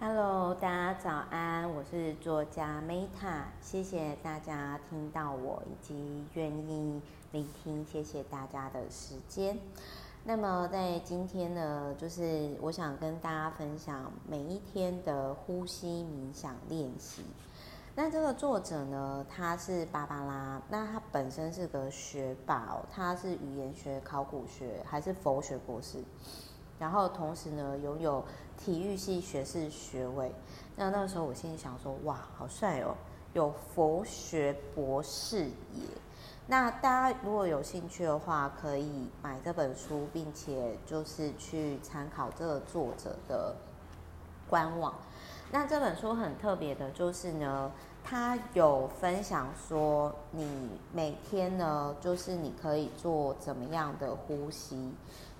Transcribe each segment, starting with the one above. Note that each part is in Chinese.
Hello，大家早安，我是作家 Meta，谢谢大家听到我以及愿意聆听，谢谢大家的时间。那么在今天呢，就是我想跟大家分享每一天的呼吸冥想练习。那这个作者呢，他是芭芭拉，那他本身是个学霸，他是语言学、考古学还是佛学博士，然后同时呢，拥有体育系学士学位。那那个时候我心里想说，哇，好帅哦，有佛学博士耶。那大家如果有兴趣的话，可以买这本书，并且就是去参考这个作者的官网。那这本书很特别的，就是呢，他有分享说，你每天呢，就是你可以做怎么样的呼吸，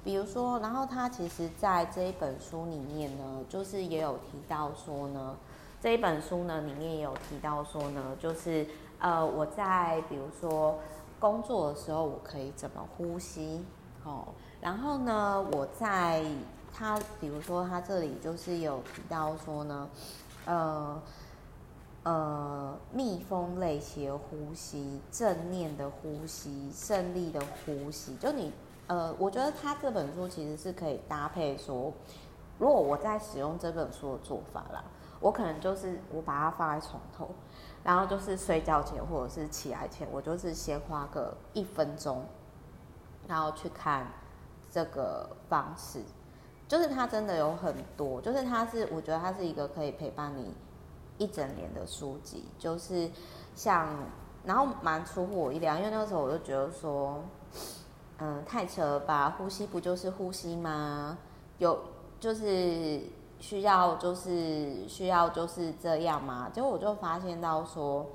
比如说，然后他其实在这一本书里面呢，就是也有提到说呢，这一本书呢里面也有提到说呢，就是呃，我在比如说工作的时候，我可以怎么呼吸，哦，然后呢，我在。他比如说，他这里就是有提到说呢，呃呃，蜜蜂类型呼吸、正念的呼吸、胜利的呼吸，就你呃，我觉得他这本书其实是可以搭配说，如果我在使用这本书的做法啦，我可能就是我把它放在床头，然后就是睡觉前或者是起来前，我就是先花个一分钟，然后去看这个方式。就是它真的有很多，就是它是，我觉得它是一个可以陪伴你一整年的书籍。就是像，然后蛮出乎我意料，因为那个时候我就觉得说，嗯，太扯了吧，呼吸不就是呼吸吗？有就是需要就是需要就是这样吗？结果我就发现到说，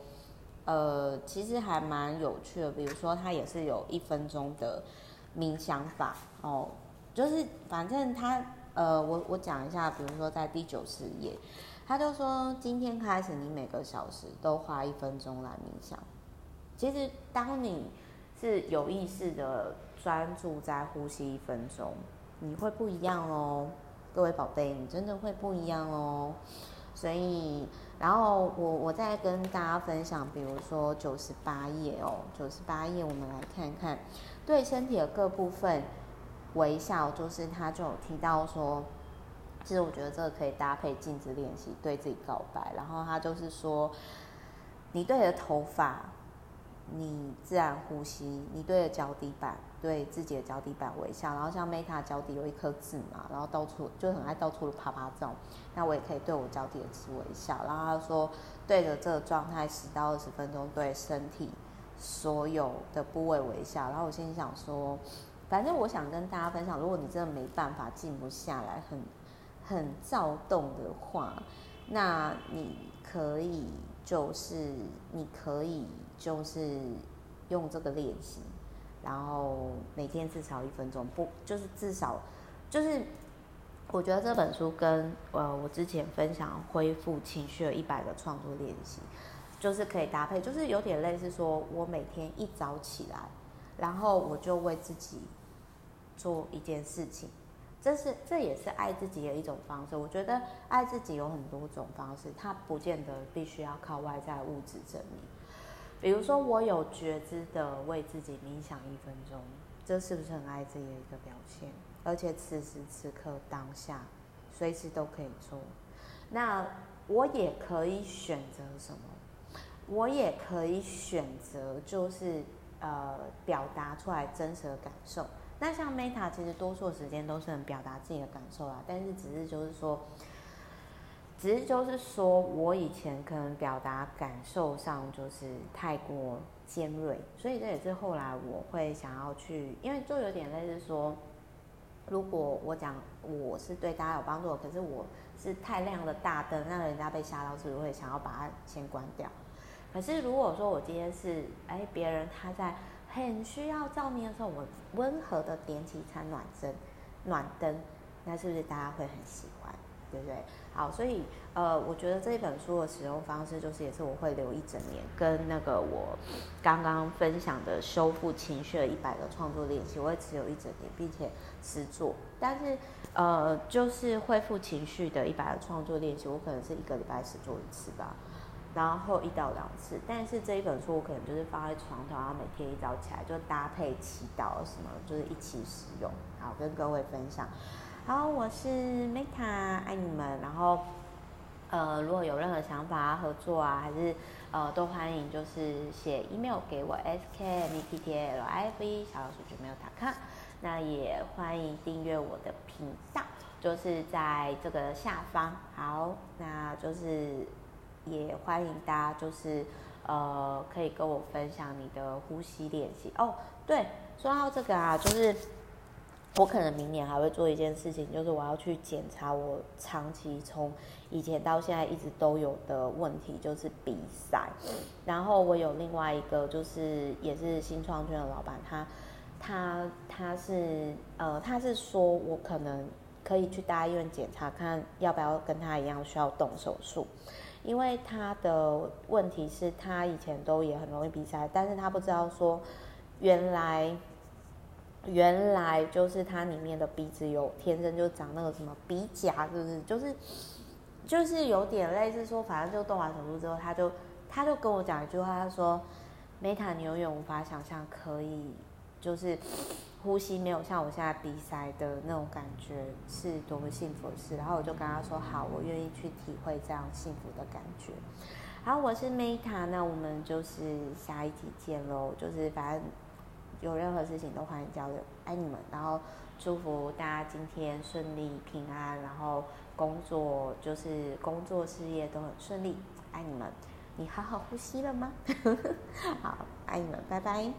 呃，其实还蛮有趣的。比如说，它也是有一分钟的冥想法哦。就是反正他呃，我我讲一下，比如说在第九十页，他就说今天开始你每个小时都花一分钟来冥想。其实当你是有意识的专注在呼吸一分钟，你会不一样哦，各位宝贝，你真的会不一样哦。所以，然后我我再跟大家分享，比如说九十八页哦，九十八页，我们来看看对身体的各部分。微笑就是，他就有提到说，其实我觉得这个可以搭配镜子练习，对自己告白。然后他就是说，你对着头发，你自然呼吸；你对着脚底板，对自己的脚底板微笑。然后像 Meta 脚底有一颗痣嘛，然后到处就很爱到处的啪啪照。那我也可以对我脚底的痣微笑。然后他说，对着这个状态十到二十分钟，对身体所有的部位微笑。然后我心里想说。反正我想跟大家分享，如果你真的没办法静不下来，很很躁动的话，那你可以就是你可以就是用这个练习，然后每天至少一分钟，不就是至少就是我觉得这本书跟呃我之前分享恢复情绪的一百个创作练习，就是可以搭配，就是有点类似说我每天一早起来。然后我就为自己做一件事情，这是这也是爱自己的一种方式。我觉得爱自己有很多种方式，它不见得必须要靠外在物质证明。比如说，我有觉知的为自己冥想一分钟，这是不是很爱自己的一个表现？而且此时此刻当下，随时都可以做。那我也可以选择什么？我也可以选择就是。呃，表达出来真实的感受。那像 Meta 其实多数时间都是很表达自己的感受啦，但是只是就是说，只是就是说我以前可能表达感受上就是太过尖锐，所以这也是后来我会想要去，因为就有点类似说，如果我讲我是对大家有帮助，可是我是太亮的大灯，让人家被吓到，是不是会想要把它先关掉？可是如果说我今天是哎，别人他在很需要照明的时候，我温和的点起一盏暖灯，暖灯，那是不是大家会很喜欢？对不对？好，所以呃，我觉得这一本书的使用方式，就是也是我会留一整年，跟那个我刚刚分享的修复情绪的一百个创作练习，我会持有一整年，并且持做。但是呃，就是恢复情绪的一百个创作练习，我可能是一个礼拜只做一次吧，然后一到两次。但是这一本书，我可能就是放在床头，然后每天一早起来就搭配祈祷什么，就是一起使用。好，跟各位分享。好，我是 Meta，爱你们。然后，呃，如果有任何想法啊合作啊，还是呃，都欢迎就是写 email 给我 s k m e t t l i f e 小老鼠就没有打卡。那也欢迎订阅我的频道，就是在这个下方。好，那就是也欢迎大家就是呃，可以跟我分享你的呼吸练习哦。对，说到这个啊，就是。我可能明年还会做一件事情，就是我要去检查我长期从以前到现在一直都有的问题，就是鼻塞。然后我有另外一个，就是也是新创圈的老板，他他他是呃，他是说我可能可以去大医院检查，看要不要跟他一样需要动手术，因为他的问题是他以前都也很容易鼻塞，但是他不知道说原来。原来就是它里面的鼻子有天生就长那个什么鼻甲，是不是？就是就是有点类似说，反正就动完手术之后，他就他就跟我讲一句话，他说：“Meta，你永远无法想象可以就是呼吸没有像我现在鼻塞的那种感觉是多么幸福的事。”然后我就跟他说：“好，我愿意去体会这样幸福的感觉。”好，我是 Meta，那我们就是下一集见喽，就是反正。有任何事情都欢迎交流，爱你们，然后祝福大家今天顺利平安，然后工作就是工作事业都很顺利，爱你们，你好好呼吸了吗？好，爱你们，拜拜。